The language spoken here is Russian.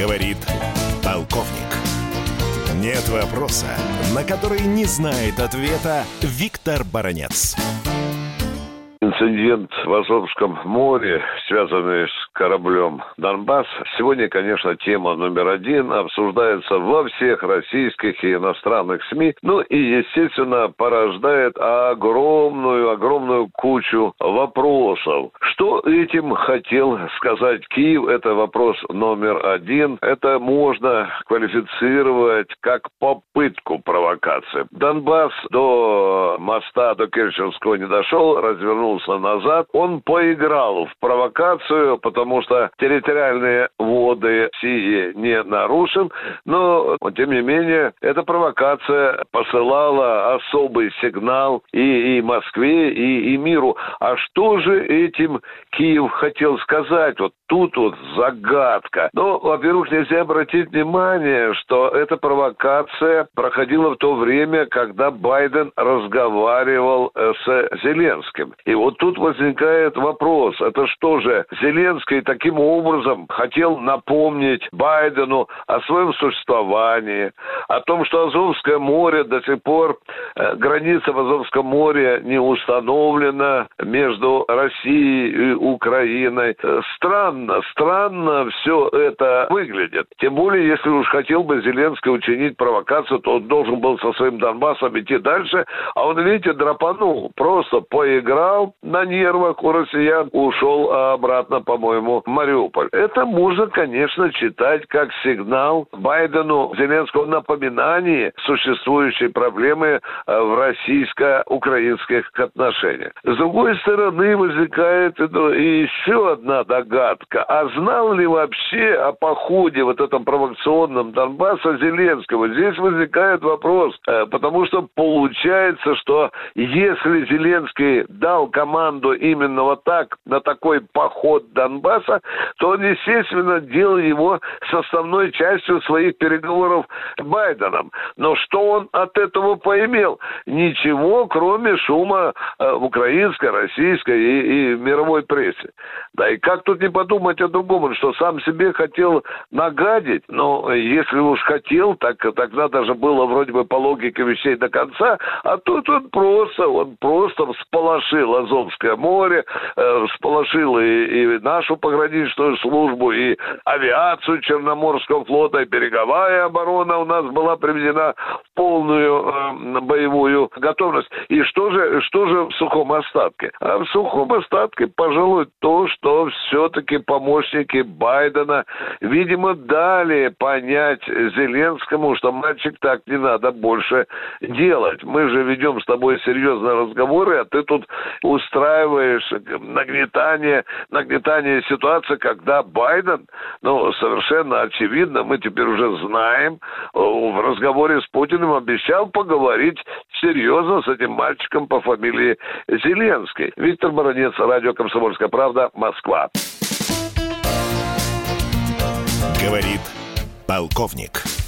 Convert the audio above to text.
Говорит полковник. Нет вопроса, на который не знает ответа Виктор Баранец. Инцидент в Азовском море, связанный с кораблем «Донбасс», сегодня, конечно, тема номер один, обсуждается во всех российских и иностранных СМИ, ну и, естественно, порождает огромную, огромную кучу вопросов. Что этим хотел сказать Киев? Это вопрос номер один. Это можно квалифицировать как попытку провокации. Донбасс до моста, до Керченского не дошел, развернул вернулся назад, он поиграл в провокацию, потому что территориальные воды Сии не нарушен, но, тем не менее, эта провокация посылала особый сигнал и, и Москве, и, и миру. А что же этим Киев хотел сказать? Вот тут вот загадка. Ну, во-первых, нельзя обратить внимание, что эта провокация проходила в то время, когда Байден разговаривал э, с Зеленским. И вот тут возникает вопрос, это что же, Зеленский таким образом хотел напомнить Байдену о своем существовании, о том, что Азовское море до сих пор, э, граница в Азовском море не установлена между Россией и Украиной. Э, странно, все это выглядит. Тем более, если уж хотел бы Зеленский учинить провокацию, то он должен был со своим Донбассом идти дальше, а он, видите, драпанул, просто поиграл, на нервах у россиян, ушел обратно, по-моему, в Мариуполь. Это можно, конечно, читать как сигнал Байдену Зеленского напоминание существующей проблемы э, в российско-украинских отношениях. С другой стороны, возникает и еще одна догадка. А знал ли вообще о походе вот этом провокационном Донбасса Зеленского? Здесь возникает вопрос, э, потому что получается, что если Зеленский дал команду именно вот так, на такой поход Донбасса, то он, естественно, делал его составной частью своих переговоров с Байденом. Но что он от этого поимел? Ничего, кроме шума э, в украинской, российской и, и мировой прессе. Да и как тут не подумать о другом, что сам себе хотел нагадить, но если уж хотел, так тогда даже было вроде бы по логике вещей до конца, а тут он просто, он просто всполошил Азовское море, э, всполошил и, и нашу пограничную службу, и авиацию Черноморского флота, и береговая оборона у нас была приведена в полную э, боевую готовность. И что же, что же в сухом остатке? А в сухом остатке, пожалуй, то, что все-таки помощники Байдена, видимо, дали понять Зеленскому, что мальчик так не надо больше делать. Мы же ведем с тобой серьезные разговоры, а ты тут устраиваешь нагнетание, нагнетание ситуации, когда Байден, ну, совершенно очевидно, мы теперь уже знаем, в разговоре с Путиным обещал поговорить серьезно с этим мальчиком по фамилии Зеленский. Виктор Баранец, радио «Комсомольская правда», Москва. Говорит полковник.